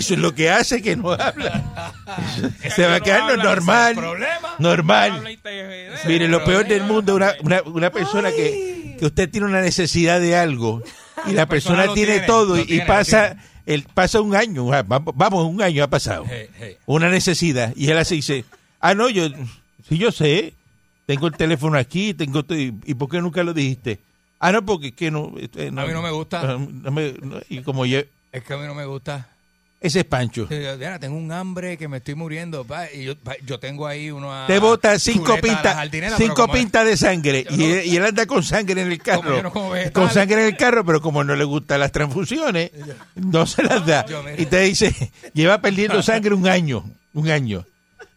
Eso es lo que hace que no habla. Se va a quedar lo normal. Normal. Mire, lo peor del mundo, una, una, una persona que, que usted tiene una necesidad de algo y la persona tiene, tiene, todo y tiene, pasa el pasa un año, ah, vamos, un año ha pasado. Hey, hey. Una necesidad y él así dice, ah, no, yo, sí, yo sé, tengo el teléfono aquí, tengo y, ¿y por qué nunca lo dijiste? Ah, no, porque es que no, eh, A mí no me gusta. no me- no, y como yo, Es que a mí no me gusta. Ese es Pancho. Diana, tengo un hambre que me estoy muriendo. pa, y yo, pa, yo tengo ahí uno. Te bota cinco pintas cinco pintas de sangre y, él, y él anda con sangre en el carro no con sangre en el carro pero como no le gustan las transfusiones no se las da Yo, mira. y te dice lleva perdiendo sangre un año un año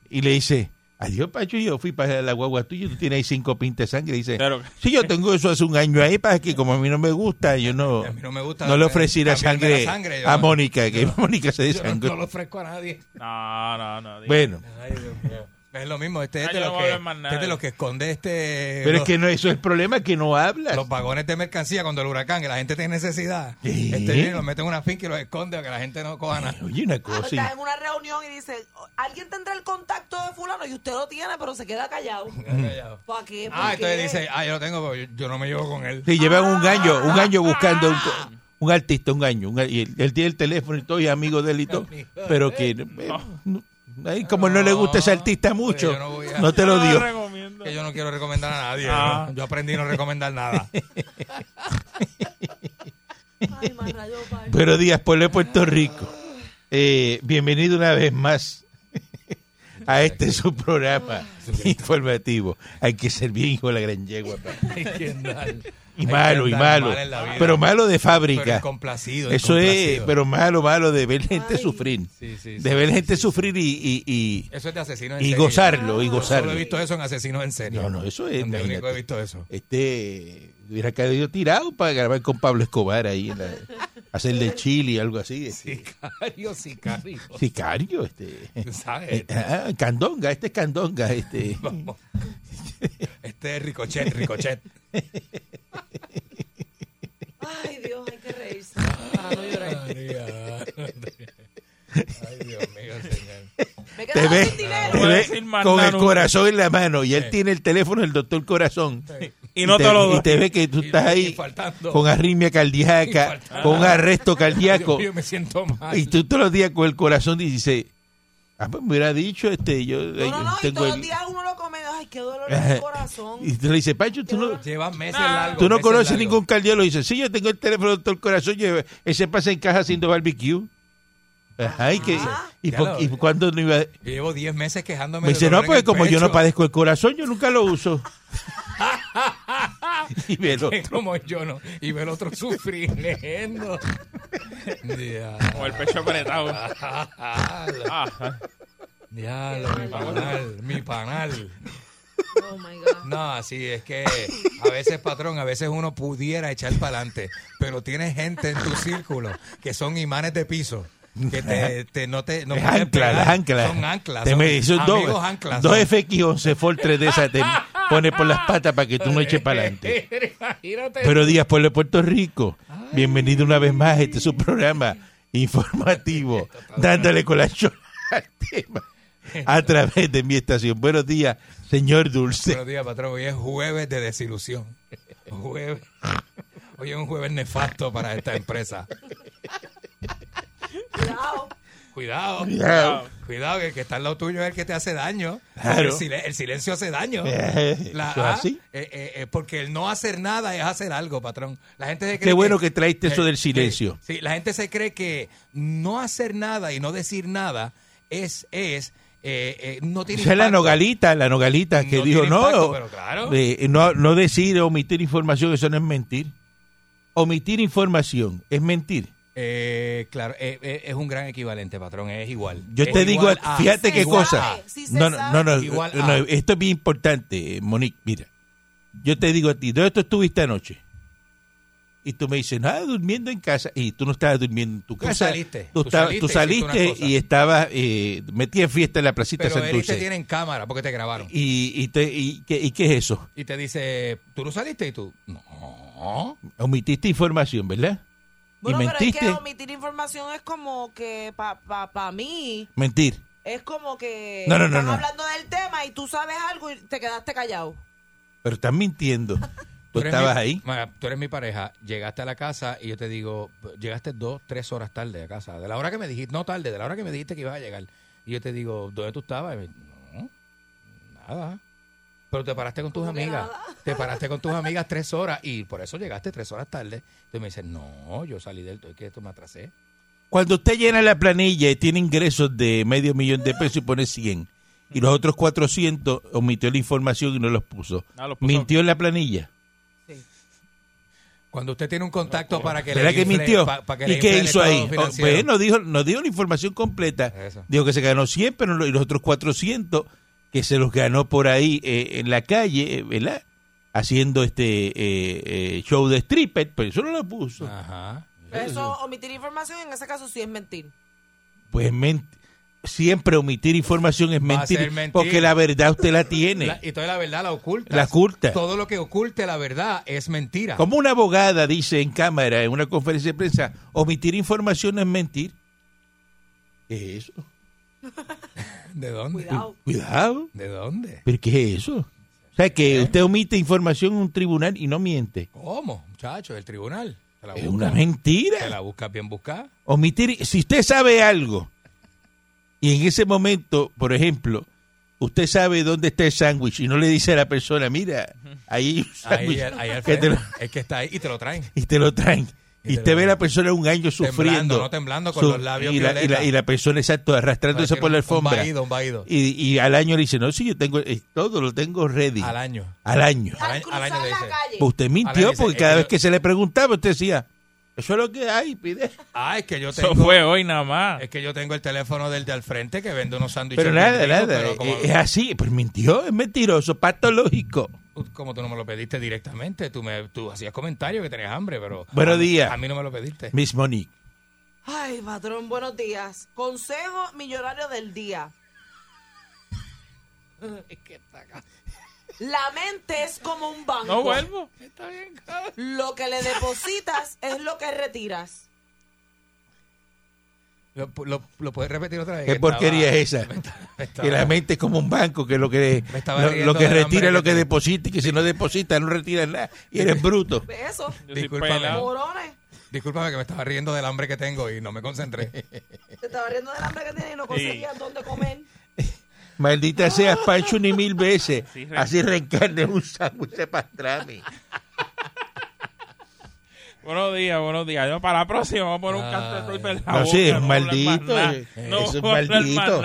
y le dice adiós Pacho yo fui para la guagua tuya tú tienes ahí cinco pintas de sangre y dice Claro. sí yo tengo eso hace un año ahí para que como a mí no me gusta yo no A mí no me gusta no le ofrecí la sangre, la sangre, yo a Mónica que yo- Mónica se dé Yo no, sangre no lo ofrezco a nadie. No, no, no. bueno Ay, Dios mío. Es lo mismo. Este es Ah, de yo no los que, este de los que esconde este. pero los, es que no eso es el problema que no hablas los vagones de mercancía cuando el huracán, que la gente tiene necesidad. ¿Qué? Este viene y los mete en una finca y los esconde para que la gente no coja nada. oye una Ah, cosa Está en una reunión y dice, alguien tendrá el contacto de fulano y usted lo tiene, pero se queda callado. ¿Para qué? ¿Por Ah, qué? entonces dice, ah, yo lo tengo, pero yo, yo no me llevo con él. Sí, llevan un año, un año buscando un, un artista, un año. un- y él, él tiene el teléfono y todo, y amigo de él y todo. Pero que, eh, no- como no le gusta ese artista mucho, no voy a- no te lo dio. recomiendo. Que yo no quiero recomendar a nadie. Ah. ¿no? Yo aprendí a no recomendar nada. Ay, rayo. Pero Díaz, pueblo de Puerto Rico. Eh, bienvenido una vez más a este su programa informativo. Hay que ser bien hijo de la gran yegua. Hay que andar- Y malo, y malo. mal vida. Pero malo de Pero fábrica. incomplacido. Eso es, pero malo, malo de ver gente Ay. sufrir. Sí, sí, sí, De ver sí, gente sí, sufrir y, y, y- Eso es de asesinos en y serie. gozarlo, y Yo gozarlo. solo he visto eso en asesinos en serie. No, no, eso es. Único he visto eso. Este hubiera caído tirado para grabar con Pablo Escobar ahí, en la, hacerle chile, algo así. Este, Sicario, sicario. Sicario, este. ¿Sabes? eh, ah, candonga, este es Candonga, este. Vamos. Este es Ricochet, Ricochet. Ay, Dios, hay que reírse. Para no llorar. Ay, Dios mío, señor. Me Te ve, sin dinero. te ve con nada el corazón en la mano y él tiene el teléfono del doctor Corazón. Y no te, lo doy. y te ve que tú Y- estás ahí con arritmia cardíaca, con un arresto cardíaco. Mío, me siento mal. Y tú todos los días con el corazón dices, ah, pues me hubiera dicho, este, yo, No, no, no, y todos el- los días uno lo come. Ay, qué dolor en el corazón. Y tú le dices, Pancho, tú no, Lleva meses largos. tú no meses conoces largos. ningún cardiólogo. Y dice, sí, yo tengo el teléfono del doctor Corazón, yo, ese pasa en caja haciendo barbecue. Ajá, y, que, y, Ya por- lo- y cuando no iba... Yo llevo 10 meses quejándome Me dice, no, dolor en porque el como yo no pecho. padezco el corazón, yo nunca lo uso. y me lo- como yo no. Y ve el otro sufriendo. Diablo. Con el pecho apretado. Diablo, mi panal, mi panal. Oh, my God. No, así es que a veces, patrón, a veces uno pudiera echar para adelante, pero tienes gente en tu círculo que son imanes de piso. Que te, te- no te no Es pueden ancla, pegar. las anclas. Son anclas. Te son me son dos, anclas. dos son. FX11 Ford 3 de esas te pone por las patas para que tú no eches para adelante. Pero Díaz Pueblo de Puerto Rico, bienvenido una vez más a este su programa informativo, dándole con la chola al tema a través de mi estación. Buenos días, señor Dulce. Buenos días, patrón. Hoy es jueves de desilusión. Jueves. Hoy es un jueves nefasto para esta empresa. Cuidado. Cuidado. Cuidado. Cuidado, que el que está al lado tuyo es el que te hace daño. Claro. El, silen- el silencio hace daño. Eh, La- ¿eso es así? eh, eh, porque el no hacer nada es hacer algo, patrón. La gente se cree Qué bueno que traíste eso del silencio. Sí, la gente se cree que no hacer nada y no decir nada es, es eh, eh, no tiene Esa es la nogalita, la nogalita que No dijo, no, impacto, pero claro. eh, no, no decir, omitir información, eso no es mentir. Omitir información es mentir. Eh, claro, eh, eh, es un gran equivalente, patrón, es igual. Yo Es te digo, a- fíjate qué igual cosa. No, no, no, no, Igual no, a- esto es bien importante, Monique. Mira, yo te digo a ti, ¿dónde tú estuviste anoche? Y tú me dices, nada, durmiendo en casa. Y tú no estabas durmiendo en tu Tú casa. saliste, Tú, saliste, tú saliste y estabas eh, metida en fiesta en la placita Pero San Eric te Dulce. tiene en cámara porque te grabaron. Y, y, te- y, ¿qué, ¿Y qué es eso? Y te dice, ¿tú no saliste? Y tú, no. Omitiste información, ¿verdad? Bueno, y pero es que omitir información es como que para pa, pa mí Mentir. es como que No, no, no, están no. hablando del tema y tú sabes algo y te quedaste callado. Pero estás mintiendo. Tú estabas mi- ahí. Tú eres mi pareja, llegaste a la casa y yo te digo, llegaste dos, tres horas tarde a casa. De la hora que me dijiste, no tarde, de la hora que me dijiste que ibas a llegar. Y yo te digo, ¿dónde tú estabas? Y me, no, nada. Pero te paraste con tus ¿Cómo que amigas. nada? Te paraste con tus amigas tres horas y por eso llegaste tres horas tarde. Entonces me dices, no, yo salí del es que esto me atrasé. Cuando usted llena la planilla y tiene ingresos de medio millón de pesos y pone 100, y los otros 400 omitió la información y no los puso, Ah, los puso. mintió en la planilla. Cuando usted tiene un contacto para que ¿Verdad le que infle- mintió? pa- que ¿Y qué hizo ahí? Oh. Pues no dijo, no dio la información completa. Eso. Dijo que se ganó 100, pero no- y los otros 400 que se los ganó por ahí eh, en la calle, eh, ¿verdad? Haciendo este eh, eh, show de stripper, pero eso no lo puso. Ajá. Eso, omitir información en ese caso sí es mentir. Pues men- siempre omitir información es mentir, mentir. porque la verdad usted la tiene. La- y toda la verdad la oculta. La oculta. Todo lo que oculte la verdad es mentira. Como una abogada dice en cámara, en una conferencia de prensa, omitir información es mentir. ¿Qué es eso? ¿De dónde? Cuidado. Cuidado. ¿De dónde? ¿Pero qué es eso? O sea, que usted omite información en un tribunal y no miente. ¿Cómo, muchacho? El tribunal. ¿Te la Es busca? una ¿Te mentira. la buscas bien buscada? Omitir, si usted sabe algo y en ese momento, por ejemplo, usted sabe dónde está el sándwich y no le dice a la persona, mira, ahí hay un Ahí, sándwich ahí al que te frente. lo- Es que está ahí y te lo traen. y te lo traen. Y Y te usted ve a la persona un año Temblando, sufriendo. no temblando, con los labios y la, y, la, y la persona, exacto, arrastrándose por la alfombra. Un vaído, un vaído. Y, y al año le dice, no, sí, yo tengo eh, todo, lo tengo ready. Al año. Al año. Al Al año- al año le dice. usted mintió dice, porque cada vez que se le preguntaba, usted decía, eso es lo que hay, pide. Ah, es que yo Eso tengo... fue hoy nada más. Es que yo tengo el teléfono del de al frente que vende unos sándwiches. Pero nada, nada, pero como, es así, pues mintió, es mentiroso, patológico. como tú no me lo pediste directamente, tú me tú hacías comentarios que tenías hambre, pero... Buenos días. A mí no me lo pediste. Miss Monique. Ay, patrón, buenos días. Consejo millonario del día. La mente es como un banco. No vuelvo. Lo que le depositas es lo que retiras. ¿Lo, lo, lo puedes repetir otra vez? ¿Qué Que porquería estaba- es esa? me estaba- me estaba- Que la mente es como un banco, que lo que, lo, que retira es lo que que deposita y que si no deposita no retira nada. Y eres bruto. Eso. Soy Discúlpame. que me estaba riendo del hambre que tengo y no me concentré. Te estaba riendo del hambre que tienes y no conseguías dónde comer. Maldita sea Pancho ni mil veces. Re- Así reencarne un sándwich de pastrami. Buenos días, buenos días. Yo para la próxima vamos a poner un canto de tripa en la No, boca. sí, es no a hablar maldito, eh, No eso es maldito.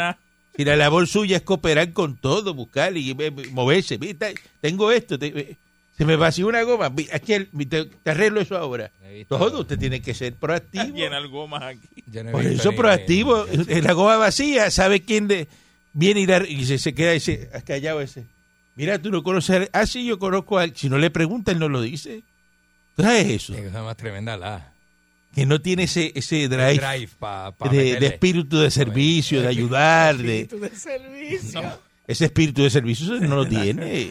Si la labor suya es cooperar con todo, buscar y eh, moverse. Mira, tengo esto, te- eh, se me vació una goma. Aquí el- te, te arreglo eso ahora. Todo usted tiene que ser proactivo. Llenar gomas aquí. No Por eso ni- proactivo. La goma vacía, ¿sabe quién de, viene y, la- y se, se queda ese, callado ese? Mira, tú no conoces a Ah, sí, yo conozco a él. Si no le pregunta, él no lo dice. ¿Tú sabes eso? Cosa más tremenda la... Que no tiene ese, ese drive, drive pa, pa de, espíritu de servicio, de ayudar, de Espíritu de servicio. ese espíritu de servicio no lo tiene.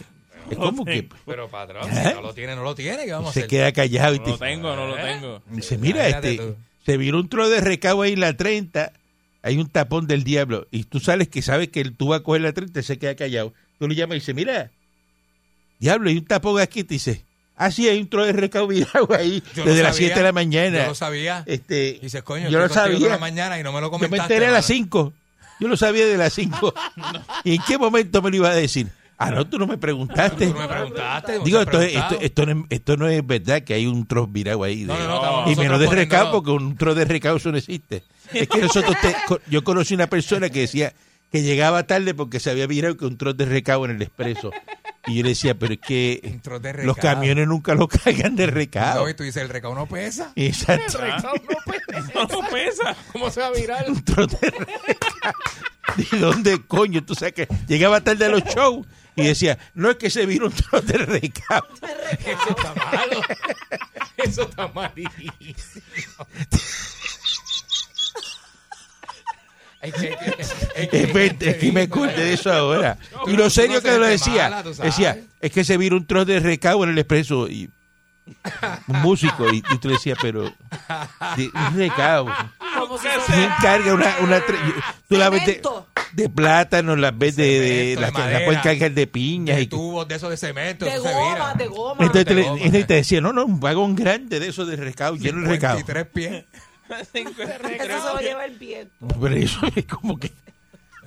Es como que Pero patrón, ¿Eh? si no lo tiene, no lo tiene. ¿Qué vamos a se hacer? queda callado y No te lo tengo, no lo tengo. dice, mira, Imagínate este, tú. se vino un tro de recabo ahí en la 30, hay un tapón del diablo, y tú sales que sabes que tú vas a coger la 30 y se queda callado. Tú le llamas y dices, mira, diablo, hay un tapón aquí, te dice, ah, sí, hay un tro de recabo virado ahí, Yo desde las sabía, 7 de la mañana. Yo lo sabía. Este, dices, coño, yo lo sabía. la mañana y no me lo Yo me comentaste. enteré a las hermano. 5. Yo lo sabía de las 5. ¿Y en qué momento me lo iba a decir? Ah, no, tú no me preguntaste. Tú no me preguntaste. Digo, esto, es- esto, esto, no es, esto no es verdad que hay un troz virado ahí. de- No, no, y menos de recao, porque un troz de recao eso no existe. Es que nosotros, te- yo conocí una persona que decía que llegaba tarde porque se había virado que un troz de recao en el expreso. Y yo le decía, pero es que Un trote de los recado. camiones nunca lo cargan de recado. No, y tú dices, el recado no pesa. Exacto. No no pesa. ¿Cómo se va a virar? Un trote de recado. ¿De dónde coño? Tú sabes que llegaba tarde a los shows y decía, no es que se vino un trote de recado. Eso está malo. Eso está malísimo. Es que, es que- es que- Es, ver- es que me acordé de eso ahora. Y lo serio que lo decía, Mala, decía, es que se vino un trote de recado en el expreso y un músico y, y tú le decías, pero de, un recado. ¿Quién carga una, una tre- tú la ves de, de plátano, las ves de, de, Cemento, la, la cargar de piñas de y tubos de esos de cemento. De goma, de goma. entonces te, de le- goma, entonces te decía, no, no, un vagón grande de eso de recado, lleno de recado. 53 pies. Cinco de Eso se lo lleva el viento. Pero eso es como que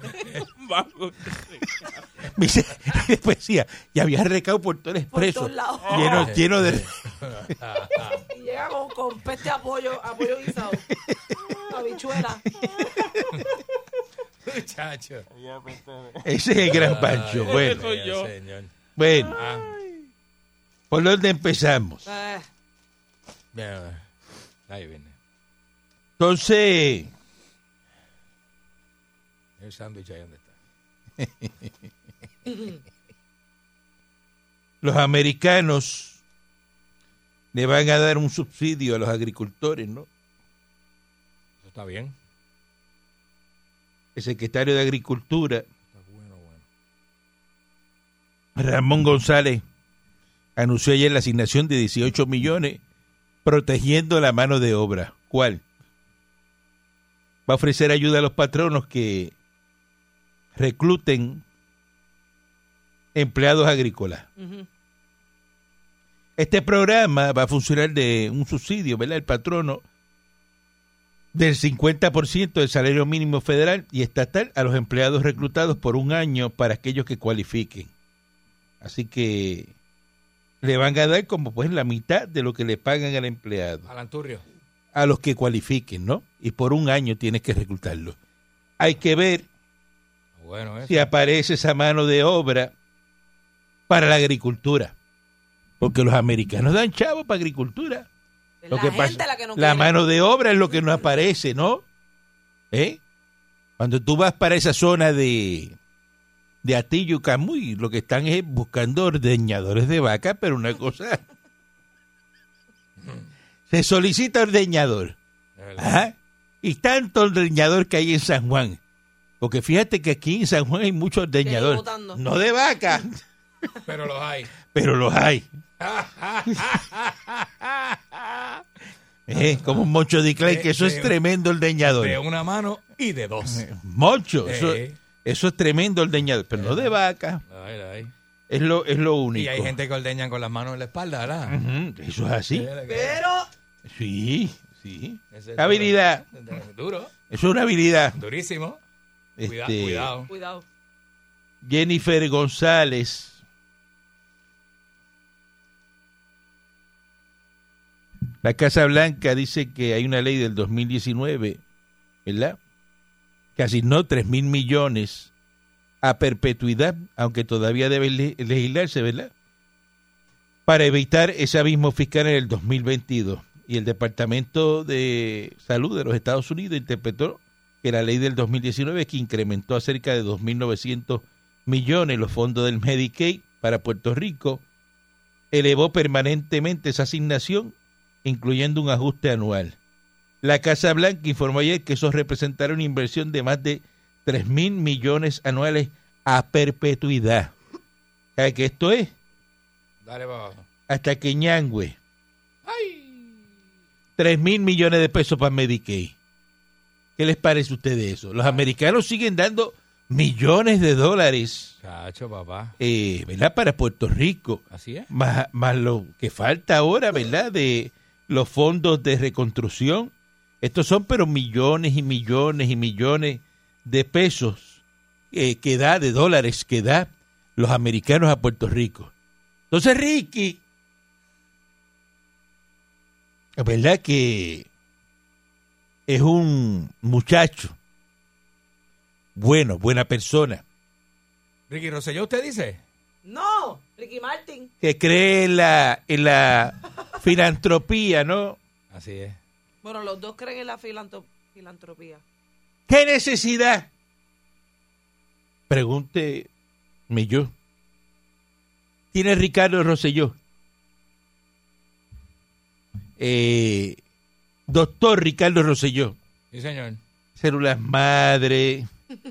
Bajo. me dice, y después decía, y había recado por todo el Por expreso, todos lados. lleno, lleno de Y llega con, con peste de apoyo, apoyo guisado. Habichuela. Muchacho. ese es el gran pancho. Bueno, soy yo. Señor. bueno, Ah, ¿por dónde empezamos? Eh, bien, ahí viene. Entonces, El sándwich ahí donde está. los americanos le van a dar un subsidio a los agricultores, ¿no? Eso está bien. El secretario de Agricultura, Está bueno, bueno. Ramón González, anunció ayer la asignación de 18 millones protegiendo la mano de obra. ¿Cuál? Va a ofrecer ayuda a los patronos que recluten empleados agrícolas. Este programa va a funcionar de un subsidio, ¿verdad? El patrono del 50% del salario mínimo federal y estatal a los empleados reclutados por un año para aquellos que cualifiquen. Así que le van a dar como pues la mitad de lo que le pagan al empleado, Alan Turrio. a los que cualifiquen, ¿no? Y por un año tienes que reclutarlo. Hay que ver Bueno, eso. si aparece esa mano de obra para la agricultura. Porque los americanos dan chavo para agricultura. Lo la que gente pasa, la que no la mano de obra es lo que no aparece, ¿no? ¿Eh? Cuando tú vas para esa zona de, de Atillo y Camuy, lo que están es buscando ordeñadores de vaca, pero una cosa... Se solicita ordeñador. Ajá. Y tanto ordeñador que hay en San Juan. Porque fíjate que aquí en San Juan hay muchos ordeñadores. No de vaca, Pero los hay. pero los hay. Eh, como un mocho de Clay, que eso es tremendo ordeñador. De una mano y de dos. Mocho, eso, Eh. eso es tremendo ordeñador, pero no de vaca. Ay, ay. Es lo, es lo único. Y hay gente que ordeñan con las manos en la espalda, ¿verdad? Eso es así. Pero Sí, sí. Es Habilidad. Duro, Eso es una habilidad. durísimo. Este, cuidado. cuidado. Jennifer González. La Casa Blanca dice que hay una ley del 2019, ¿verdad? Que asignó 3 mil millones a perpetuidad, aunque todavía debe le- legislarse, ¿verdad? Para evitar ese abismo fiscal en el 2022. Y el Departamento de Salud de los Estados Unidos interpretó que la ley del 2019 que incrementó a cerca de 2.900 millones los fondos del Medicaid para Puerto Rico, elevó permanentemente esa asignación, incluyendo un ajuste anual. La Casa Blanca informó ayer que eso representará una inversión de más de 3 mil millones anuales a perpetuidad. ¿Sabe qué esto es? Dale. Hasta que ñangüe. 3 mil millones de pesos para Medicaid. ¿Qué les parece a ustedes eso? Los americanos siguen dando millones de dólares Chacho, papá. eh, ¿verdad? Para Puerto Rico, Así es. más, más lo que falta ahora, ¿verdad? De los fondos de reconstrucción. Estos son pero millones y millones y millones de pesos eh, que da, de dólares que da los americanos a Puerto Rico. Entonces, Ricky, verdad que es un muchacho bueno, buena persona. Ricky Rosselló, ¿usted dice? No, Ricky Martin. que cree en la, en la filantropía, ¿no? Así es. Bueno, los dos creen en la filantropía. ¿Qué necesidad? Pregúnteme yo. Tiene Ricardo Rosselló. Eh, doctor Ricardo Rosselló. Sí, señor. Células madre.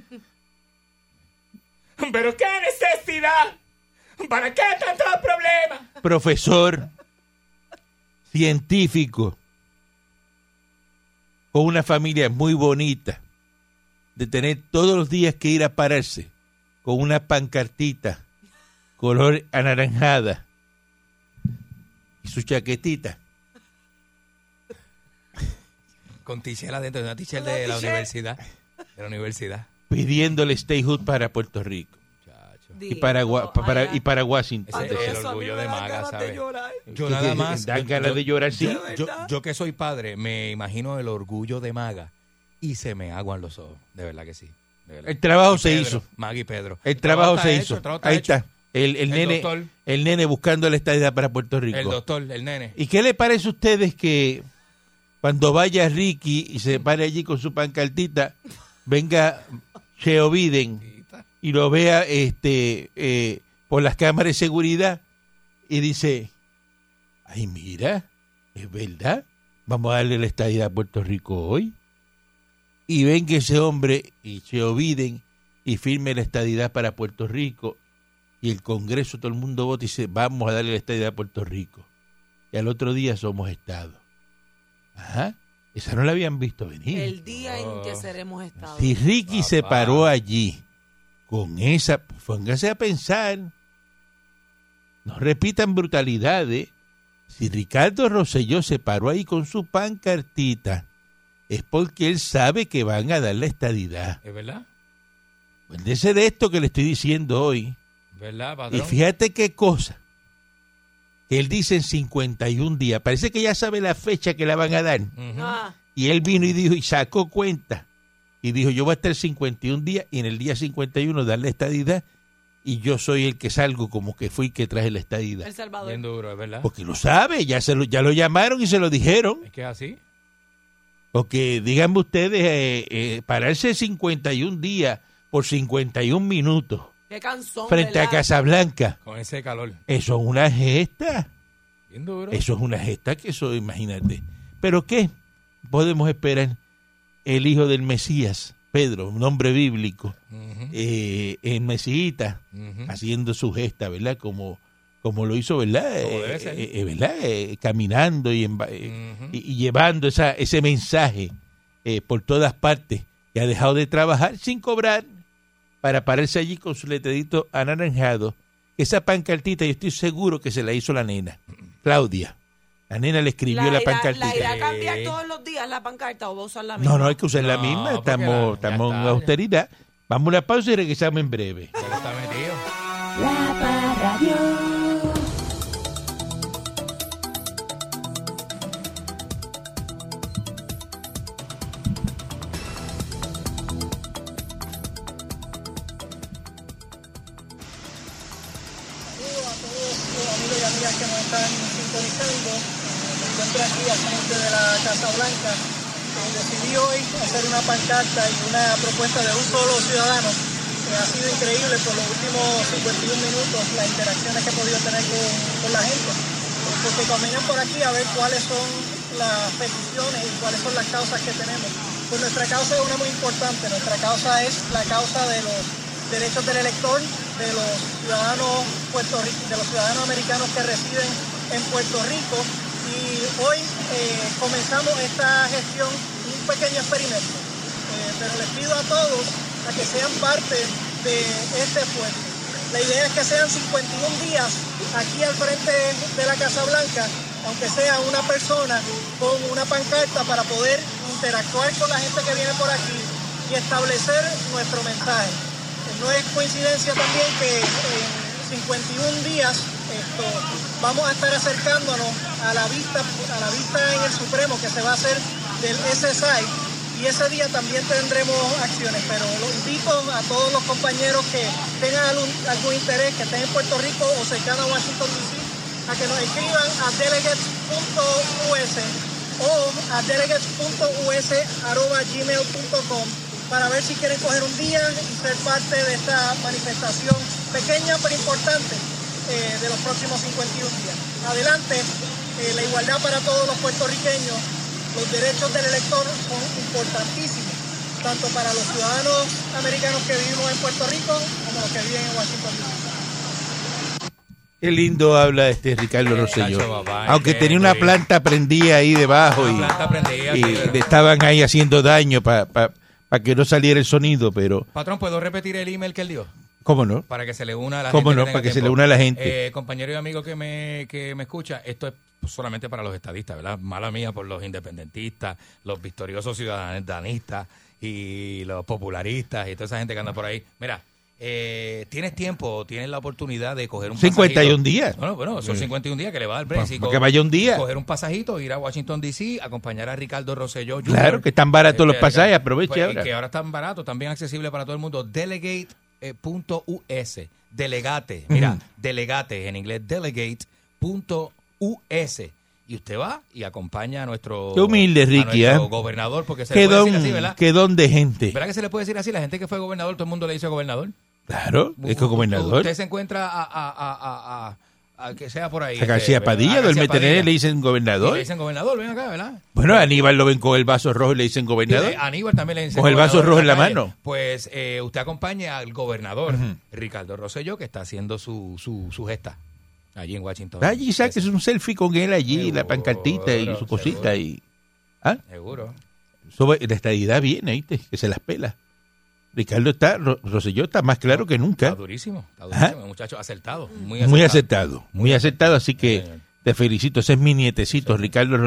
Pero qué necesidad. ¿Para qué tantos problemas? profesor, científico, con una familia muy bonita, de tener todos los días que ir a pararse con una pancartita color anaranjada y su chaquetita. Con tichel adentro, una tichel de la universidad. De la universidad. pidiéndole statehood para Puerto Rico y para, Gua- pa- para- y para Ese Washington. es el orgullo de Maga, ¿sabes? llorar. Yo nada más. Dan yo- ganas yo- de llorar, sí. De Yo, que soy padre, me imagino el orgullo de Maga y se me aguan los ojos. De verdad que sí. de verdad. El trabajo se hizo. Maga y Pedro. El trabajo se hecho, hizo. el trabajo Ahí hecho. está. El, el El nene, doctor. el nene buscando la estadía para Puerto Rico. El doctor, el nene. ¿Y qué le parece a ustedes que cuando vaya Ricky y se pare allí con su pancartita, venga Cheo Biden y lo vea este eh, por las cámaras de seguridad y dice, ay mira, es verdad, vamos a darle la estadía a Puerto Rico hoy? Y venga ese hombre y Cheo Biden y firme la estadidad para Puerto Rico y el Congreso, todo el mundo vota y dice, vamos a darle la estadidad a Puerto Rico. Y al otro día somos Estado. Esa no la habían visto venir. El día en que seremos Estado. Si Ricky se paró allí con esa, póngase a pensar, no repitan brutalidades. Si Ricardo Rosselló se paró ahí con su pancartita, es porque él sabe que van a dar la estadidad. ¿Es verdad? Acuérdese de esto que le estoy diciendo hoy. ¿Verdad, Y fíjate qué cosa. Él dice en 51 días. Parece que ya sabe la fecha que la van a dar. Ah, Y él vino y dijo y sacó cuenta. Y dijo, yo voy a estar 51 días y en el día 51 dar la estadidad. Y yo soy el que salgo como que fui que traje la estadidad. El Salvador. Bien duro, ¿es verdad? Porque lo sabe, ya, se lo, ya lo llamaron y se lo dijeron. Es que es así. Porque díganme ustedes, eh, eh, pararse 51 días por 51 minutos Qué frente a ¿verdad? Casablanca, Con ese calor. eso es una gesta. Bien duro. Eso es una gesta que eso, imagínate. Pero ¿qué podemos esperar? El hijo del Mesías, Pedro, un nombre bíblico, Ujú, eh, en Mesíita, haciendo su gesta, ¿verdad? Como, como lo hizo, ¿verdad? Como debe Eh, ser. eh, ¿verdad? Eh, caminando y, en- eh, Ujú. y, y llevando esa, ese mensaje eh, por todas partes. Que ha dejado de trabajar sin cobrar para pararse allí con su letrerito anaranjado. Esa pancartita, yo estoy seguro que se la hizo la nena, Claudia. La nena le escribió la, la, irá, pancartita. la irá a cambiar todos los días la pancarta o va a usar la misma. No, no hay que usar la No, misma. porque Estamos, la- estamos en austeridad. Vamos a una pausa y regresamos en breve. De la Casa Blanca. Eh, decidí hoy hacer una pancarta y una propuesta de un solo ciudadano. que ha sido increíble por los últimos 51 minutos las interacciones que he podido tener con, con la gente. Eh, Porque caminan por aquí a ver cuáles son las peticiones y cuáles son las causas que tenemos. Pues nuestra causa es una muy importante. Nuestra causa es la causa de los derechos del elector, de los ciudadanos puertorriqueños, de los ciudadanos americanos que residen en Puerto Rico. Y hoy eh, comenzamos esta gestión, un pequeño experimento. Eh, pero les pido a todos a que sean parte de este esfuerzo. La idea es que sean 51 días aquí al frente de la Casa Blanca, aunque sea una persona con una pancarta para poder interactuar con la gente que viene por aquí y establecer nuestro mensaje. No es coincidencia también que en 51 días vamos a estar acercándonos a la vista, a la vista en el Supremo que se va a hacer del SSI y ese día también tendremos acciones, pero lo invito a todos los compañeros que tengan algún, algún interés, que estén en Puerto Rico o cercano a Washington DC, a que nos escriban a delegates.us o a delegates.us.gmail.com para ver si quieren coger un día y ser parte de esta manifestación pequeña pero importante eh, de los próximos 51 días. Adelante, eh, la igualdad para todos los puertorriqueños, los derechos del elector son importantísimos, tanto para los ciudadanos americanos que vivimos en Puerto Rico como los que viven en Washington DC. Qué lindo habla este Ricardo Rosselló. Aunque tenía una planta prendida ahí debajo y, y estaban ahí haciendo daño para que no saliera el sonido, pero Patrón, ¿puedo repetir el email que él dio? ¿Cómo no? Para que se le una a la ¿Cómo gente. no? Para que se le una a la gente. Eh, compañero y amigo que me, que me escucha, esto es solamente para los estadistas, ¿verdad? Mala mía por los independentistas, los victoriosos ciudadanistas y los popularistas y toda esa gente que anda por ahí. Mira, eh, tienes tiempo, tienes la oportunidad de coger un 51 pasajito. días. Bueno, bueno, son 51 días que le va a dar Para- que vaya un día. Coger un pasajito, ir a Washington D.C., acompañar a Ricardo Rosselló. Jr. Claro, que están baratos los Este, pasajes, aproveche pues, ahora. Que ahora están baratos, también accesible para todo el mundo. Delegate.us. Delegate, mira, delegate en inglés, delegate.us. Y usted va y acompaña a nuestro, Qué humilde, a Ricky, nuestro ¿eh? gobernador, porque se Qué le puede don, decir así, ¿verdad? qué don de gente. ¿Verdad que se le puede decir así? La gente que fue gobernador, todo el mundo le dice gobernador. Claro, es que gobernador. Usted se encuentra a, a, a, a, a- a que sea por ahí. A García este, Padilla, a García tener, Padilla. le dicen Y gobernador. le dicen gobernador, ven acá, ¿verdad? Bueno, a Aníbal lo ven con el vaso rojo y le dicen gobernador. Aníbal también le dicen Con el vaso rojo en la calle. mano. Pues eh, usted acompaña al gobernador Ricardo Rosselló, que está haciendo su, su, su gesta allí en Washington. Allí saques un selfie con él allí, la Seguro, pancartita y su cosita seguro. y... ¿Ah? Seguro. Sobre la estadidad viene, ¿viste? Que se las pela. Ricardo está, Ro- Rosselló está más claro que nunca. Está durísimo. Está durísimo. Muchacho acertado. Muy acertado. Muy aceptado, muy aceptado, así que te felicito. Ese es mi nietecito, Ricardo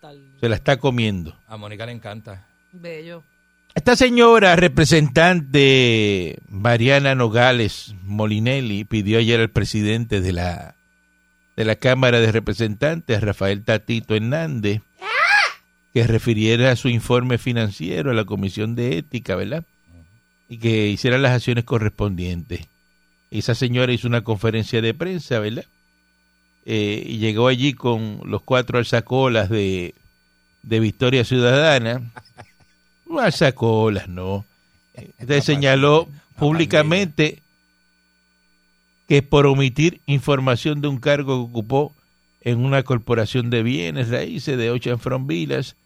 tal. Se la está comiendo. A Mónica le encanta. Bello. Esta señora representante Mariana Nogales Molinelli pidió ayer al presidente de la de la Cámara de Representantes, Rafael Tatito Hernández, que refiriera su informe financiero a la Comisión de Ética, ¿verdad? Y que hiciera las acciones correspondientes. Esa señora hizo una conferencia de prensa, ¿verdad? Eh, y llegó allí con los cuatro alzacolas de, de Victoria Ciudadana. No alzacolas, no. Entonces señaló públicamente que por omitir información de un cargo que ocupó en una corporación de bienes raíces de Ocean Villas,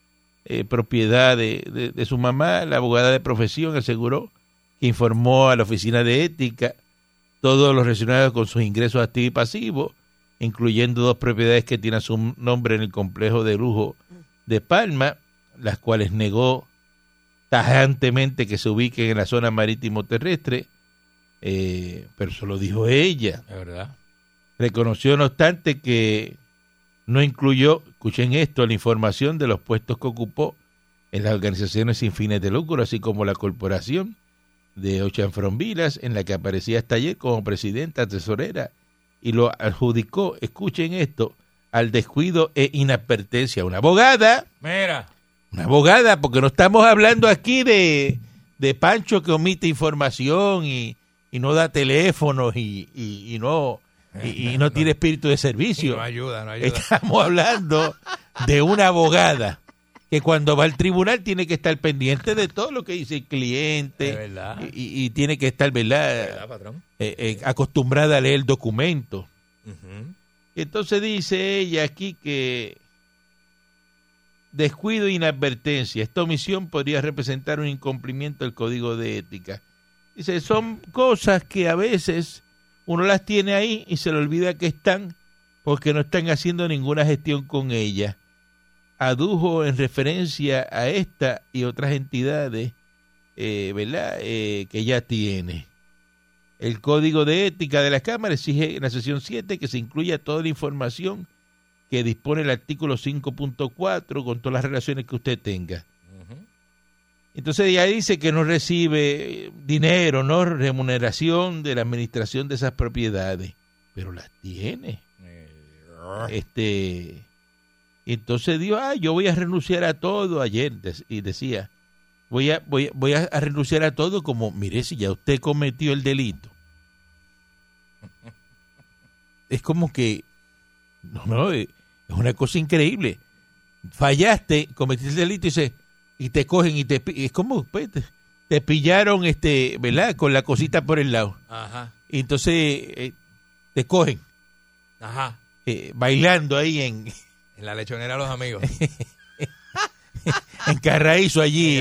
eh, propiedad de, de- de su mamá, la abogada de profesión aseguró que informó a la oficina de ética todo lo relacionado con sus ingresos activos y pasivos, incluyendo dos propiedades que tienen su nombre en el complejo de lujo de Palma, las cuales negó tajantemente que se ubiquen en la zona marítimo terrestre, eh, pero eso lo dijo ella. Es verdad. Reconoció, no obstante, que no incluyó, escuchen esto, la información de los puestos que ocupó en las organizaciones sin fines de lucro, así como la corporación de Ocean Front Villas, en la que aparecía hasta ayer como presidenta tesorera, y lo adjudicó, escuchen esto, al descuido e inadvertencia. Una abogada Mira. una abogada, porque no estamos hablando aquí de, de Pancho que omite información y, y no da teléfonos y, y- y no y, y no tiene espíritu de servicio. No ayuda, no ayuda. Estamos hablando de una abogada que cuando va al tribunal tiene que estar pendiente de todo lo que dice el cliente y, tiene que estar, ¿verdad? Eh, eh, acostumbrada a leer documentos. Ujú. Entonces dice ella aquí que descuido e inadvertencia. Esta omisión podría representar un incumplimiento del código de ética. Dice, son cosas que a veces uno las tiene ahí y se le olvida que están porque no están haciendo ninguna gestión con ella. Adujo en referencia a esta y otras entidades, eh, ¿verdad?, eh, que ya tiene. El código de ética de la Cámara exige en la sesión 7 que se incluya toda la información que dispone el artículo 5.4 con todas las relaciones que usted tenga. Entonces ella dice que no recibe dinero, no remuneración de la administración de esas propiedades, pero las tiene. Eh, Este, entonces dijo, ah, yo voy a renunciar a todo ayer, y decía, voy a, voy, voy a renunciar a todo como, mire, si ya usted cometió el delito. Es como que, no, no, eh, es una cosa increíble. Fallaste, cometiste el delito y, se, y te cogen y te... Es como, pues, te, te pillaron, este, ¿verdad? Con la cosita por el lado. Ajá, Y entonces eh, te cogen ajá. eh, bailando ahí en, En la lechonera de los amigos. en Carraízo, allí,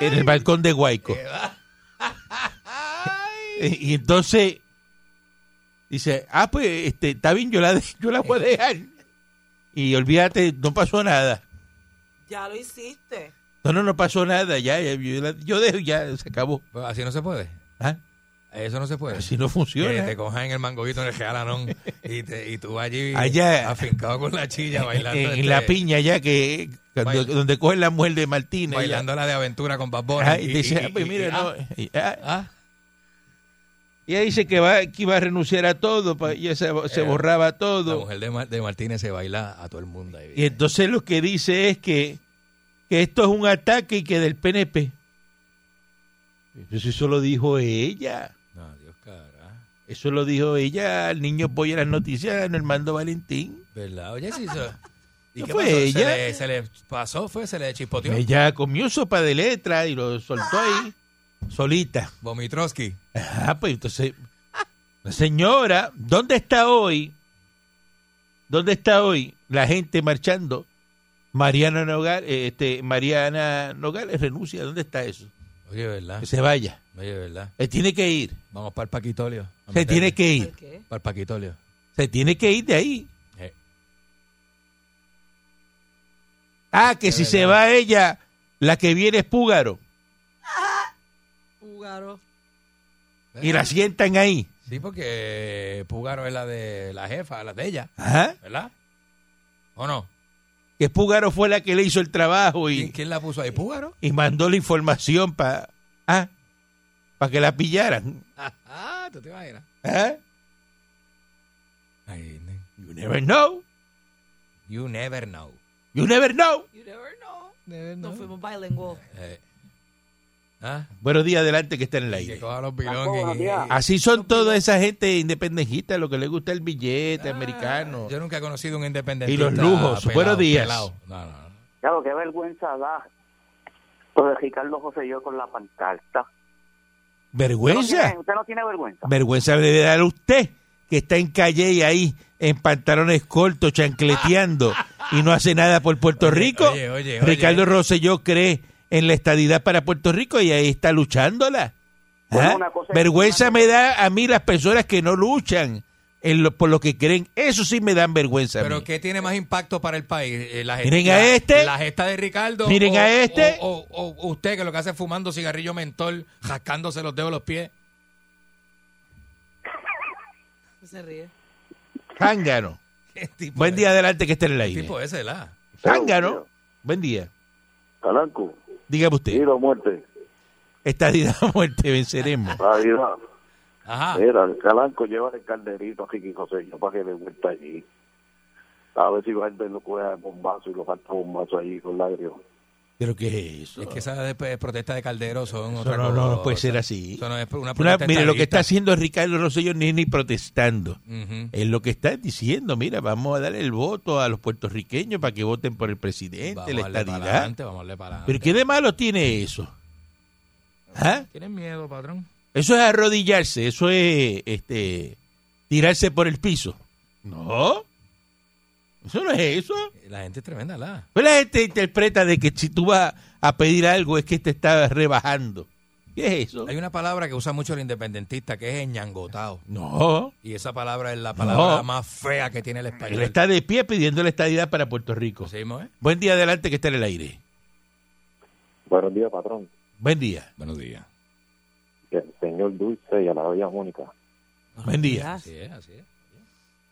en el balcón de Guayco. Y entonces dice, ah, pues este, está bien, yo la, yo la voy a dejar. Y olvídate, no pasó nada. Ya lo hiciste. No, no, no pasó nada, ya, ya, yo, la- yo dejo, ya se acabó. Pues así no se puede. ¿Ah? Eso no se puede. Así no Que funciona. te cojan en el mangoguito en el jalanón y, te, y tú allí Allá. afincado con la chilla bailando. en, en este, la piña ya que cuando- donde cogen la mujer de Martínez. Bailando la de aventura con Bad Bunny. Ah, y te dice, ah, pues mire, no. ah, Y, ah, ah, y ella dice que, va, que iba a renunciar a todo, y se, se Eh, borraba la todo. mujer de, Ma- de Martínez se baila a todo el mundo. ahí. Y entonces lo que dice es que, que esto es un ataque y que del PNP. Pues eso lo dijo ella. Eso lo dijo ella al niño pollo las noticias, Normando Valentín. ¿Verdad? Oye, sí. se- ¿Y ¿No qué fue pasó? ella? ¿Se le, se le pasó? ¿Fue? ¿Se le chispoteó? Ella comió sopa de letra y lo soltó ahí, solita. Vomitroski. Ah, pues entonces, la señora, ¿dónde está hoy? ¿Dónde está hoy la gente marchando? Mariana Nogales, eh, este, Mariana Nogales renuncia, ¿dónde está eso? Oye, ¿verdad? Que se vaya. Oye, ¿verdad? Se tiene que ir, Vamos para el Paquitolio. se tiene que ir. Para el Paquitolio. se tiene que ir de ahí. Eh. Ah, que si se va ella, la que viene es Púgaro Púgaro. y la sientan ahí. Sí, porque Púgaro es la de la jefa, la de ella, Ajá. ¿verdad? ¿O no? Que Púgaro fue la que le hizo el trabajo ¿Quién, y, quién la puso ahí? ¿Púgaro? y mandó la información para ah, pa que la pillaran. Ah, ¿tú te imaginas? ¿Ah? Ay, ne- You never know. You never know. You never know. You never know. Never Nos fuimos bilingual. Eh. ¿Ah? Buenos días adelante que está en el Que coja los y- y- Así son toda esa gente independentista, lo que le gusta el billete americano. Yo nunca he conocido un independiente. Y los lujos. Buenos días. No, no, no. Claro, qué vergüenza da lo de Ricardo José yo con la pancarta. ¿Usted no, Vergüenza. tiene, usted no tiene vergüenza? Vergüenza debe dar a usted que está en calle y ahí en pantalones cortos, chancleteando y no hace nada por Puerto Oye, Rico. oye, oye, Ricardo oye. Rosselló cree en la estadidad para Puerto Rico y ahí está luchándola. Bueno, ¿Ah? una cosa es- vergüenza me da a mí las personas que no luchan en lo- por lo que creen. Eso sí me dan vergüenza. a Pero mí. ¿qué tiene más impacto para el país? Eh, La Miren la- a este. La gesta de Ricardo. Miren o- a este. O, o- o usted que lo que hace es fumando cigarrillo mentol, jascándose los dedos de los pies. Se ríe. Zángano. ¿Qué tipo Buen día adelante que esté en el ¿Qué aire. tipo ese, la? Zángano. Buen día. Calanco, Dígame usted. vida o muerte. Estadidad o muerte venceremos. La vida. Ajá. Mira, Calanco lleva el calderito a Ricky José yo para que le vuelta allí. A ver si va a lo coge a bombazo y lo falta bombazo allí con lágrimas. ¿Pero qué es eso? Es que esas de- protestas de Caldero son Eso otra no, no, no cosa. puede ser así. Eso no es una Una- protesta mire, lo que está haciendo Ricardo Rosselló ni ni protestando. Ujú. Es lo que está diciendo, mira, vamos a darle el voto a los puertorriqueños para que voten por el presidente, Vamos la darle para estadidad. adelante, vamos a darle para ¿Pero adelante. qué de malo tiene eso? ¿Ah? ¿Tienen miedo, patrón? Eso es arrodillarse, eso es este tirarse por el piso. No, eso no es eso. La gente es tremenda, la. Pues la gente interpreta de que si tú vas a pedir algo es que te está rebajando. ¿Qué es eso? Hay una palabra que usa mucho el independentista que es eñangotado. No, Y esa palabra es la palabra No. más fea que tiene el español. él está de pie pidiendo la estadidad para Puerto Rico. Mismo, ¿eh? Buen día adelante que está en el aire. Buenos días, patrón. Buen día. Buenos días. Que el señor Dulce y a la bella Mónica. Buen día. Así es, así es.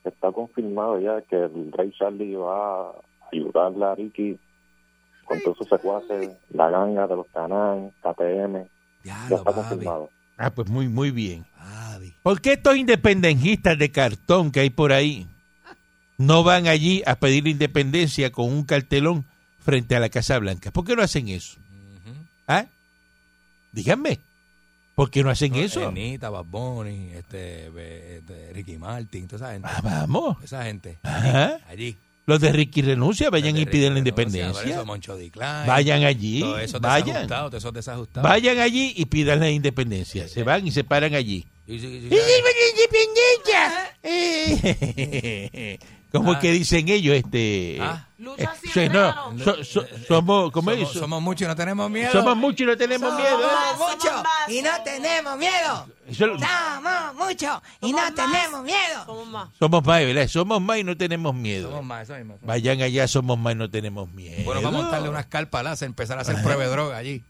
Está confirmado ya que el rey Charlie va a ayudarle a Ricky con todos sus secuaces, la ganga de los Canán, KTM. Ya, Ya lo está papi. confirmado. Ah, pues muy, muy bien. Papi. ¿Por qué estos independentistas de cartón que hay por ahí no van allí a pedir la independencia con un cartelón frente a la Casa Blanca? ¿Por qué no hacen eso? ¿Ah? Díganme. ¿Por qué no hacen eso? Anita, Bad Bunny, este, este, Ricky Martin, toda esa gente. Ah, vamos. Esa gente. Ajá. Allí. Los de Ricky Renuncia, vayan y piden la independencia. eso Moncho Vayan allí. Esos Vayan. esos. Vayan allí y pidan la independencia. Se van y se paran allí. Y- y- y-. Eh, ¿Cómo es Ah. que dicen ellos? Este, Ah. Lucha eh, siempre, no, so- so- somos, ¿cómo es somos, somos muchos y no tenemos miedo. Somos muchos y no tenemos miedo. ¿eh? Somos muchos y no tenemos miedo. Somos muchos y no Somos más. tenemos miedo. Somos más. somos más, ¿verdad? Somos más y no tenemos miedo. Somos más, eso mismo. Vayan allá, somos más y no tenemos miedo. Bueno, vamos a montarle unas carpas al láser, empezar a hacer prueba de droga allí.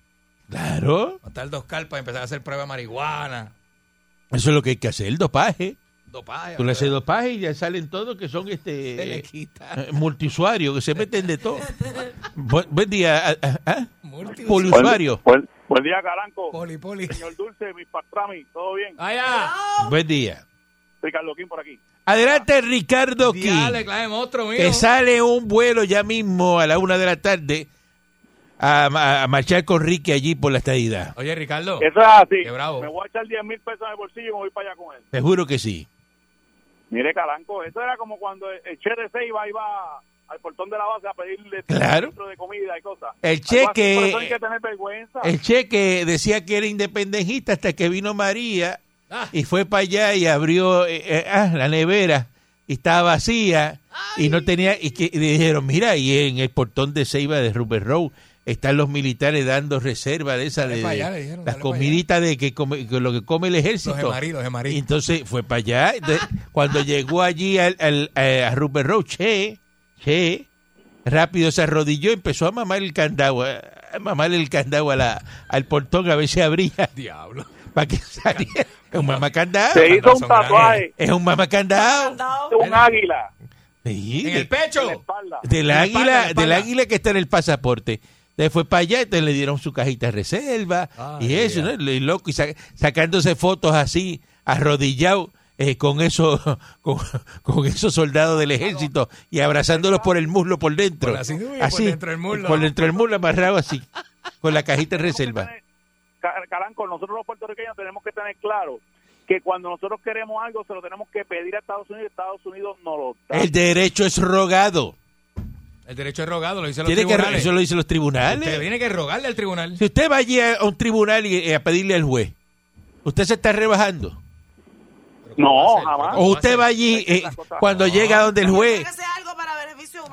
Claro, Montar dos carpas y empezar a hacer prueba de marihuana, eso es lo que hay que hacer, el dopaje. Dopaje. Tú le haces dopaje y ya salen todos que son este eh, multiusuarios, que se meten de todo. buen, buen día, poliusuario. Buen, buen día, Caranco. Poli, poli. Señor Dulce, mis pastrami, ¿todo bien? ¡Allá! Buen día. Ricardo Quín por aquí. Adelante, Ricardo King. Diale, monstruo que sale un vuelo ya mismo a la una de la tarde a, a- a marchar con Ricky allí por la estadidad. Oye, Ricardo. Eso es así. Qué bravo. Me voy a echar 10 mil pesos en el bolsillo y me voy para allá con él. Te juro que sí. Mire, Caranco, eso era como cuando el Che de Seiba iba al portón de la base a pedirle Claro. centro de comida y cosas. El así, cheque- hay que tener vergüenza. El cheque decía que era independentista hasta que vino María Ah. y fue para allá y abrió eh, eh, ah, la nevera y estaba vacía y no tenía y que y dijeron mira y en el portón de Ceiba de Rupert Road están los militares dando reserva de esa de, allá, dijeron, las comiditas de que, come- que lo que come el ejército Los gemarí, los gemarí. Y entonces fue para allá Entonces, cuando llegó allí al, al- eh, a Rupert Road che che rápido se arrodilló y empezó a mamar el candado a a mamar el candado a la, al portón a ver si abría Diablo. para que saliera. Es un mamacandado. Se hizo un tatuaje Es un mamacandado. Un águila Sí, En de- el pecho. en la espalda. del en la espalda, en águila, la del águila que está en el pasaporte. Entonces fue para allá, entonces le dieron su cajita de reserva y eso. ¿no? Y loco, y sa- sacándose fotos así, arrodillado, eh, con eso, con, con esos soldados del ejército y abrazándolos por el muslo por dentro. Por la cintura, por dentro del muslo. Por dentro del muslo amarrado así, con la cajita de reserva. Ca- Caranco, nosotros los puertorriqueños tenemos que tener claro que cuando nosotros queremos algo se lo tenemos que pedir a Estados Unidos y Estados Unidos nos lo da. El derecho es rogado. El derecho es rogado, lo dicen los Tiene que, tribunales. eso lo dicen los Usted tribunales. tiene que rogarle al tribunal. Si usted va allí a un tribunal y a pedirle al juez, ¿usted se está rebajando? No, jamás. O usted va allí eh, cuando llega donde el juez.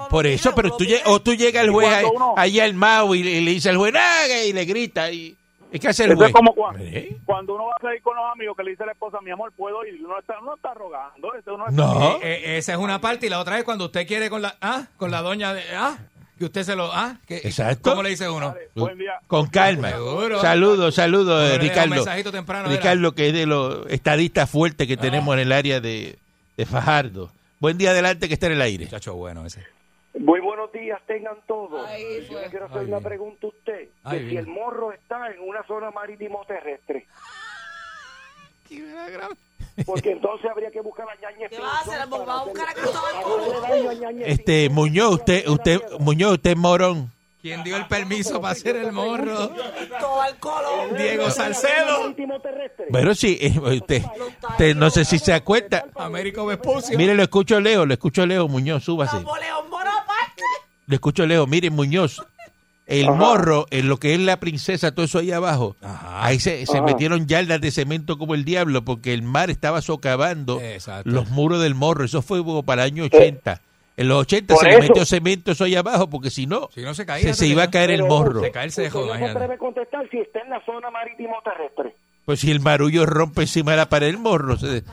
Por eso, pero tú, o tú llegas al juez ahí- allí al Mao y le, y le dice al juez, "Naga", y le grita. Y, ¿Qué hace el Eso juez? es como cuando, ¿Eh? cuando uno va a salir con los amigos que le dice a la esposa, mi amor, puedo ir. Uno está, uno está rogando. eso uno está- No. Eh, eh, esa es una parte y la otra es cuando usted quiere con la ah, con la doña de ah, que usted se lo ah, que, Exacto. ¿Cómo le dice uno? Vale, buen día. Con calma. Seguro. Saludos, saludos, eh, un Ricardo. mensajito temprano, era. Ricardo, que es de los estadistas fuertes que tenemos en el área de, de Fajardo. Buen día adelante que está en el aire. Muchacho bueno ese. Muy buenos días, tengan todos. Yo le quiero hacer Ay, una bien. pregunta a usted. Ay, que si el morro está en una zona marítimo terrestre. Porque entonces habría que buscar a Ñañez ¿Qué va a hacer? ¿Va a buscar a Cristóbal Este. Muñoz, usted, usted, Muñoz, usted es morón. ¿Quién dio el permiso para hacer el morro? Cristóbal Colón. Diego ¿En Salcedo. Bueno, sí, eh, usted, usted no sé si se acuerda. Américo Vespucio. Mire, lo escucho Leo, lo escucho Leo, Muñoz, súbase. Napoleón Bonaparte. Lo escucho Leo, mire, Muñoz. El morro, en lo que es la princesa, todo eso ahí abajo, Ajá. ahí se, se Ajá. metieron yardas de cemento como el diablo, porque el mar estaba socavando Exacto. los muros del morro. Eso fue como para el año 80. En los 80 Por se le metió cemento eso ahí abajo, porque si no, Si no se caía, se, se iba a caer el morro. Se cae el cejo, no se contestar si está en la zona marítimo terrestre. Pues si el marullo rompe encima de la pared del morro, se-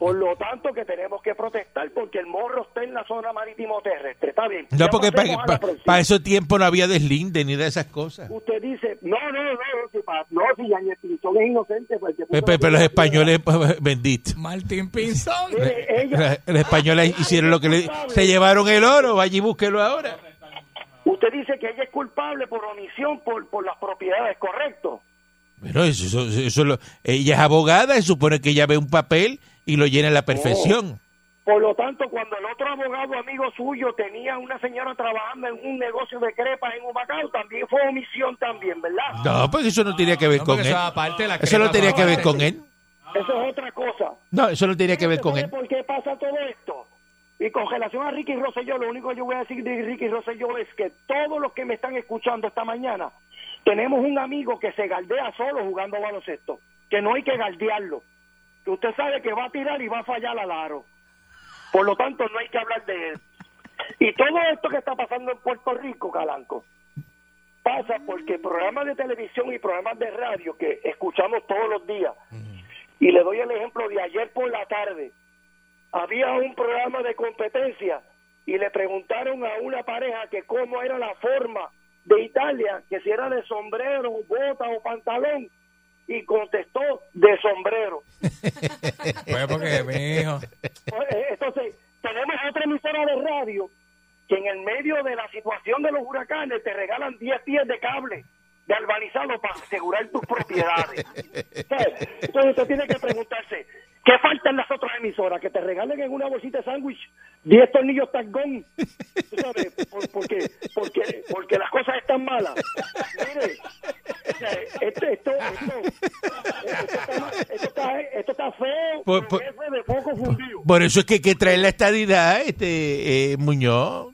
Por lo tanto, que tenemos que protestar porque el morro está en la zona marítimo terrestre. Está bien. no, porque para para ese tiempo no había deslinde ni de esas cosas. Usted dice, no, no, no, si, pa- no, si Yañez Pinzón es inocente. Pues, Pero, pero los españoles, benditos. Martín Pinzón. Los españoles hicieron lo que le... Se llevaron el oro, vaya y búsquelo ahora. usted dice que ella es culpable por omisión por, por las propiedades, ¿correcto? Pero eso, eso, eso lo- ella es abogada, se supone que ella ve un papel y lo llena a la perfección. Por lo tanto, cuando el otro abogado amigo suyo tenía una señora trabajando en un negocio de crepas en Humacao, también fue omisión también, ¿verdad? No, porque eso no tenía que ver No, con él. eso aparte de la Eso no tenía que ver con él. Eso es otra cosa. No, eso no tenía que ver con ¿Sabe él. por qué pasa todo esto? Y con relación a Ricky Rosselló, lo único que yo voy a decir de Ricky Rosselló es que todos los que me están escuchando esta mañana, tenemos un amigo que se galdea solo jugando baloncesto, que no hay que galdearlo, que usted sabe que va a tirar y va a fallar al aro. Por lo tanto, no hay que hablar de él. Y todo esto que está pasando en Puerto Rico, Calanco, pasa porque programas de televisión y programas de radio que escuchamos todos los días, y le doy el ejemplo de ayer por la tarde, había un programa de competencia y le preguntaron a una pareja que cómo era la forma de Italia, que si era de sombrero, bota o pantalón, y contestó de sombrero. Pues porque, mijo. Eh, Entonces, tenemos otra emisora de radio que en el medio de la situación de los huracanes te regalan 10 pies de cable de albanizado para asegurar tus propiedades. ¿Sabes? Entonces usted tiene que preguntarse, ¿qué falta en las otras emisoras? Que te regalen en una bolsita de sándwich 10 tornillos tangón. ¿Tú sabes? Por- porque, porque, porque las cosas están malas. Mire, o sea, esto, esto, esto, esto, está, esto, está, esto está feo, Por- por- jefe de poco fundido. Por eso es que hay que traer la estadidad, este eh, Muñoz.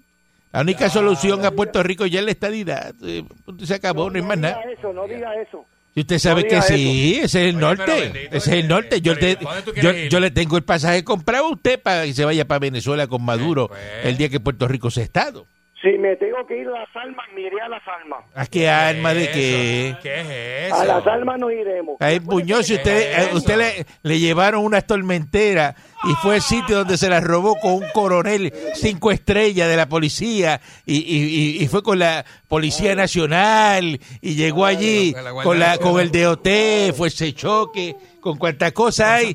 La única solución a Puerto Rico ya es la estadidad. Eh, se acabó, no, hay más nada. diga eso, no diga eso. Y usted sabe No que sí, eso. ese es el Oye, norte. bendito, ese es el norte. Yo, pero ¿y te- yo, yo le tengo el pasaje comprado a usted para que se vaya para Venezuela con Maduro pues. el día que Puerto Rico sea Estado. Si me tengo que ir a las almas, me iré a las almas. ¿A qué alma de qué? ¿Qué es A eso? las almas nos iremos. Ay, Muñoz, si usted, ¿Qué es a usted le, le llevaron unas tormenteras y fue el sitio donde se las robó con un coronel cinco estrellas de la policía y, y- y- y fue con la Policía Nacional y llegó allí con la con, el DOT, fue ese choque, con cuánta cosa hay.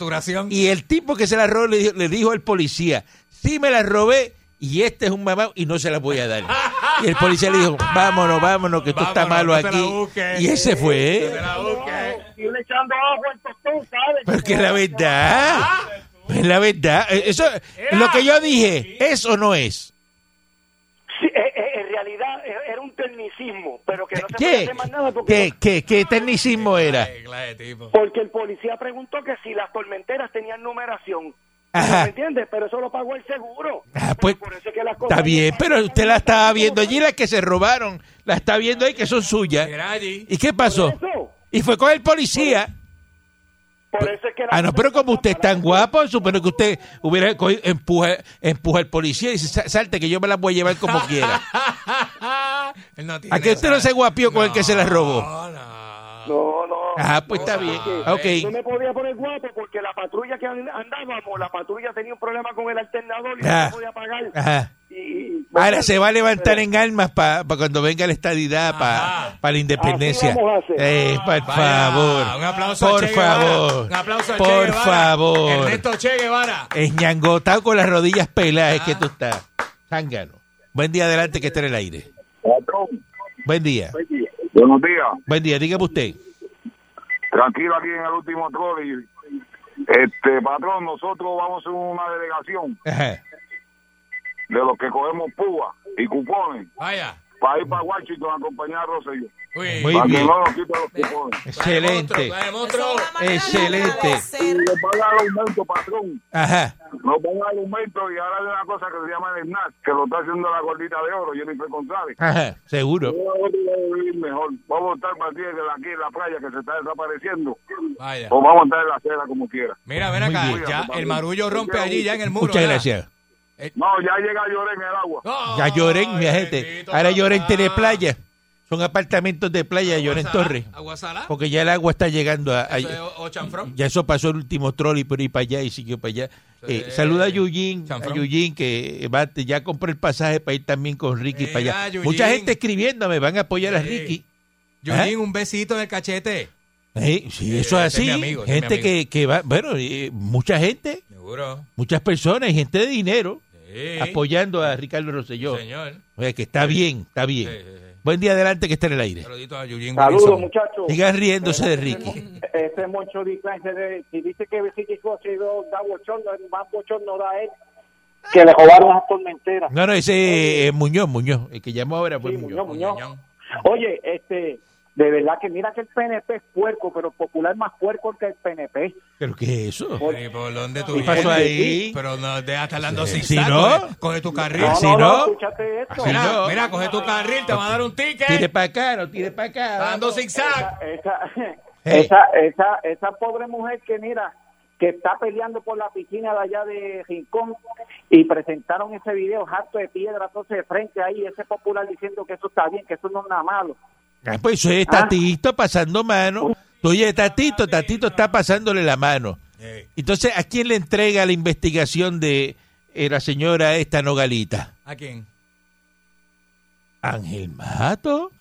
Y el tipo que se la robó le dijo, le dijo al policía, sí me la robé y este es un mamá y no se la voy a dar. Y el policía le dijo, vámonos, vámonos, que esto está Vámonos, malo no te la aquí. Y ese fue. Y le echando agua al tostón, ¿sabes? Porque la verdad, es la verdad. Eh, Eso, lo que yo dije, ¿es o no es? Sí, eh, eh, en realidad era un tecnicismo, pero que no se ¿Qué? más nada porque, ¿Qué, qué, qué tecnicismo era? Porque el policía preguntó que si las tormenteras tenían numeración. Ajá. ¿Me entiendes? Pero eso lo pagó el seguro. Ah, pues, Por eso es que las cosas- Está bien, pero usted la estaba viendo allí, las que se robaron, la está viendo ahí que son suyas. ¿Y qué pasó? Y fue con el policía. Por eso es que Ah, no, pero como usted es tan guapo, supone que usted hubiera cogido- empuja, empuja al policía y dice, "Sa- salte que yo me las voy a llevar como quiera. No tiene ¿A que usted no se guapió con el que se la robó? No, no. No, no. Ah, pues está bien. Ok. No me podía poner guapo porque la patrulla que and- andábamos, la patrulla tenía un problema con el alternador y Ah. no se podía pagar. Ajá. Y, Ahora se va a levantar en armas para cuando venga la estadidad, para la independencia. Eh, por Vaya, favor. Un aplauso a Por Che Guevara. favor. Un aplauso a Che Por Guevara. favor. Ernesto Che Guevara. Esñangotado con las rodillas peladas es que Ah. tú estás. Zángano. Buen día adelante que esté en el aire. Buen día. buenos días. Buen día, dígame usted. Tranquilo aquí en el último trolley. Este, patrón, nosotros vamos a una delegación Ajá. de los que cogemos púa y cupones Vaya. Para ir para Washington a acompañar a Rosselló. Uy. Muy para que bien. no nos quiten los cupones. Excelente. Monstruo. Excelente. Y a dar aumento, patrón. Ajá. Nos van a dar aumento y ahora hay una cosa que se llama el SNAP, que lo está haciendo la gordita de oro, Jennifer González. Ajá. Seguro. Nosotros vamos a vivir mejor. Vamos a estar más bien de aquí en la playa que se está desapareciendo. Vaya. O vamos a estar en la acera como quiera. Mira, ven acá. Ya el marullo rompe allí ya en el muro. Muchas ¿verdad? Gracias. No, ya llega Lloré en el agua. No, Ya Lloren, mi gente. Ahora. Lloren tiene playa. Son apartamentos de playa, Lloren Aguasalá, Torres. Porque ya el agua está llegando a, a- Eso es o- o chanfrón. ya eso pasó el último trolley por ir para allá y siguió para allá. Eh, Sí. saluda a Yujin, a. Yujin que va, ya compró el pasaje para ir también con Ricky para allá. Mucha gente escribiéndome, van a apoyar a. Ricky. Yujin, un besito en el cachete. Eh, sí, Eh, eso es ese es así. mi amigo, ese es mi gente que, que va, bueno, eh, mucha gente, Seguro. muchas personas y gente de dinero Sí. apoyando a Ricardo Rosselló. Señor. Oye, que está bien, está bien. Sí, sí, sí. Buen día adelante que está en el aire. A Saludos, muchachos. Sigan riéndose de Ricky. Ese se de- si dice que Ricky Rosselló da bochorno, más bochorno da él. que le robaron las tormenteras. No, no, ese es Muñoz, Muñoz. El que llamó ahora fue Sí, Muñoz. Muñoz, Muñoz. Oye, este, de verdad que mira que el PNP es puerco, pero popular más puerco que el PNP. ¿Pero qué es eso? Por- Sí, ¿Por dónde tú ¿Qué pasó ahí? Pero no, deja estar dando Sí, zigzag. si no. Coge, coge tu carril. No, Si no, no, no, escúchate esto. Mira, no. mira, coge tu carril, te van a dar un ticket. Tire para acá, no tire para acá. Está dando zigzag. Esa, Hey. esa, esa, esa pobre mujer que mira, que está peleando por la piscina de allá de Rincón y presentaron ese video harto de piedra, entonces de frente ahí, ese popular diciendo que eso está bien, que eso no es nada malo. Ah, pues eso es Tatito pasando mano. Tú oye, Tatito, Tatito está pasándole la mano. Ey, Entonces, ¿a quién le entrega la investigación de eh, la señora esta Nogalita? ¿A quién? ¿Ángel Mato?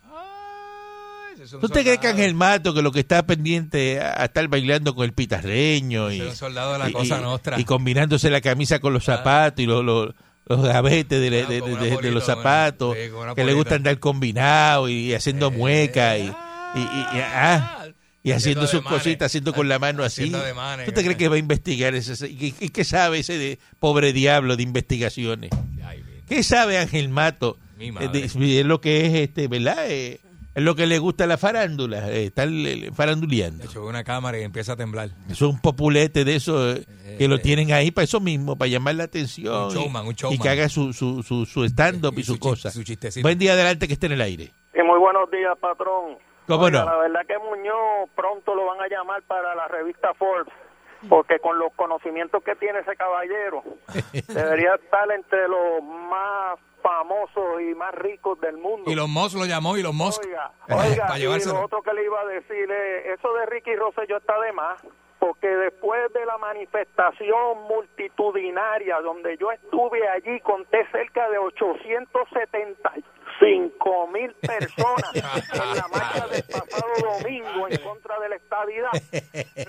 ¿Tú te crees que. Ángel Mato, que lo que está pendiente a, a estar bailando con el pitarreño y, Ese es un soldado de la y- cosa y- nostra. y combinándose la camisa con los zapatos y los, los, los gavetes de, de- de- los zapatos, una que le gusta andar combinado y haciendo muecas y, y, y- y- ah, y haciendo sus cositas, haciendo con la mano así. ¿Tú te crees que va a investigar ese? ¿Y qué- sabe ese de pobre diablo de investigaciones? ¿Qué sabe Ángel Mato? Eh, Es lo que es, este, ¿verdad? Eh, es lo que le gusta a la farándula, eh, estar eh, faranduleando. De hecho, una cámara y empieza a temblar. Eso es un populete de eso eh, que lo eh. tienen ahí para eso mismo, para llamar la atención. Un showman, y- un showman. Y que haga su, su, su, su stand-up y, Y su, cosa. su chistecito. Buen día adelante que esté en el aire. Y muy buenos días, patrón. ¿Cómo Oiga, no? La verdad que Muñoz pronto lo van a llamar para la revista Forbes, porque con los conocimientos que tiene ese caballero, debería estar entre los más famosos y más ricos del mundo. Y los Moss lo llamó y los Moss. Oiga, para oiga, y llevárselo. lo otro que le iba a decir es, eso de Ricky Rosselló está de más, porque después de la manifestación multitudinaria donde yo estuve allí, conté cerca de 875 mil personas en la marcha del pasado domingo en contra de la estadidad.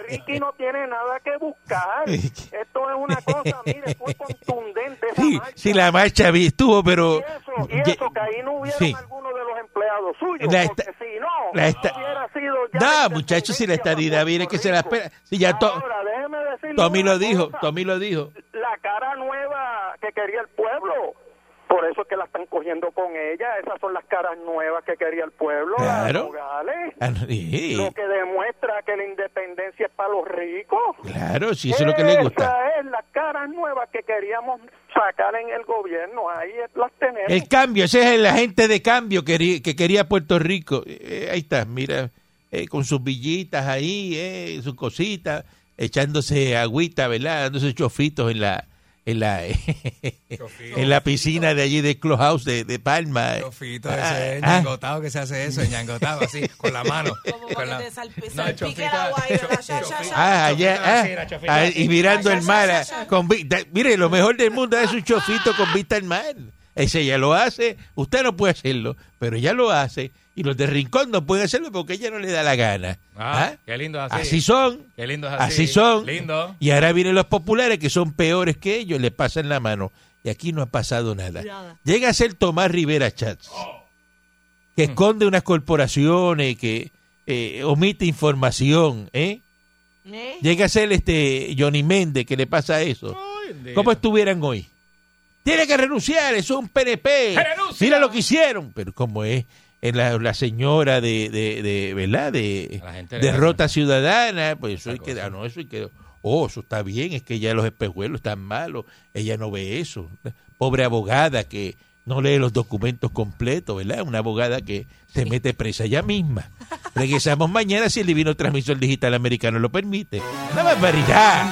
Ricky no tiene nada que buscar. Esto es una cosa, mire, fue contundente esa Sí, marcha. sí, la marcha estuvo, pero... Y eso, y Ye- eso, que ahí no hubieron sí. algunos de los empleados suyos, La porque esta- si no, la esta- hubiera sido ya No, muchachos, si la estadidad viene que se la espera. Si ya to- Ahora, déjeme decirle Tommy lo dijo, cosa. Tommy lo dijo. La cara nueva que quería el pueblo. Por eso es que la están cogiendo con ella. Esas son las caras nuevas que quería el pueblo. Claro. Ah, sí, Lo que demuestra que la independencia es para los ricos. claro, si eso es lo que le gusta. Esa es las caras nuevas que queríamos sacar en el gobierno. Ahí las tenemos. El cambio, ese es el agente de cambio que, quería- que quería Puerto Rico. Eh, ahí está, mira, eh, con sus villitas ahí, eh, sus cositas, echándose agüita, ¿verdad? Dándose chofitos en la en la en la piscina de allí de Clubhouse de, de Palma. Chofito, Ah, ese ah. ñangotado que se hace eso, ñangotado así, con la mano. Ya. Ah, allá, ah, ah, y mirando el mar. ah. Con, mire, lo mejor del mundo es un chofito con vista al mar. Ese ya lo hace. Usted no puede hacerlo, pero ella lo hace. Y los de Rincón no pueden hacerlo porque ella no le da la gana. Ah, ¿Ah? qué lindo es Así así. son. Qué lindo es Así así. son. Lindo. Y ahora vienen los populares que son peores que ellos, le pasan la mano. Y aquí no ha pasado nada. Nada. Llega a ser Tomás Rivera Chats, que esconde unas corporaciones, que eh, omite información, ¿eh? ¿Eh? Llega a ser este Johnny Méndez, que le pasa eso. ¿Cómo estuvieran hoy? Tiene que renunciar, eso es un PNP. ¡Renuncia! Mira lo que hicieron. Pero como es, la, la señora de, de, de, ¿verdad? De derrota ciudadana, pues eso hay que, ah, no, eso hay que, oh, eso está bien, es que ya los espejuelos están malos, ella no ve eso. Pobre abogada que no lee los documentos completos, ¿verdad? Una abogada que se mete presa ella misma. Regresamos mañana si el divino transmisor digital americano lo permite. Una barbaridad.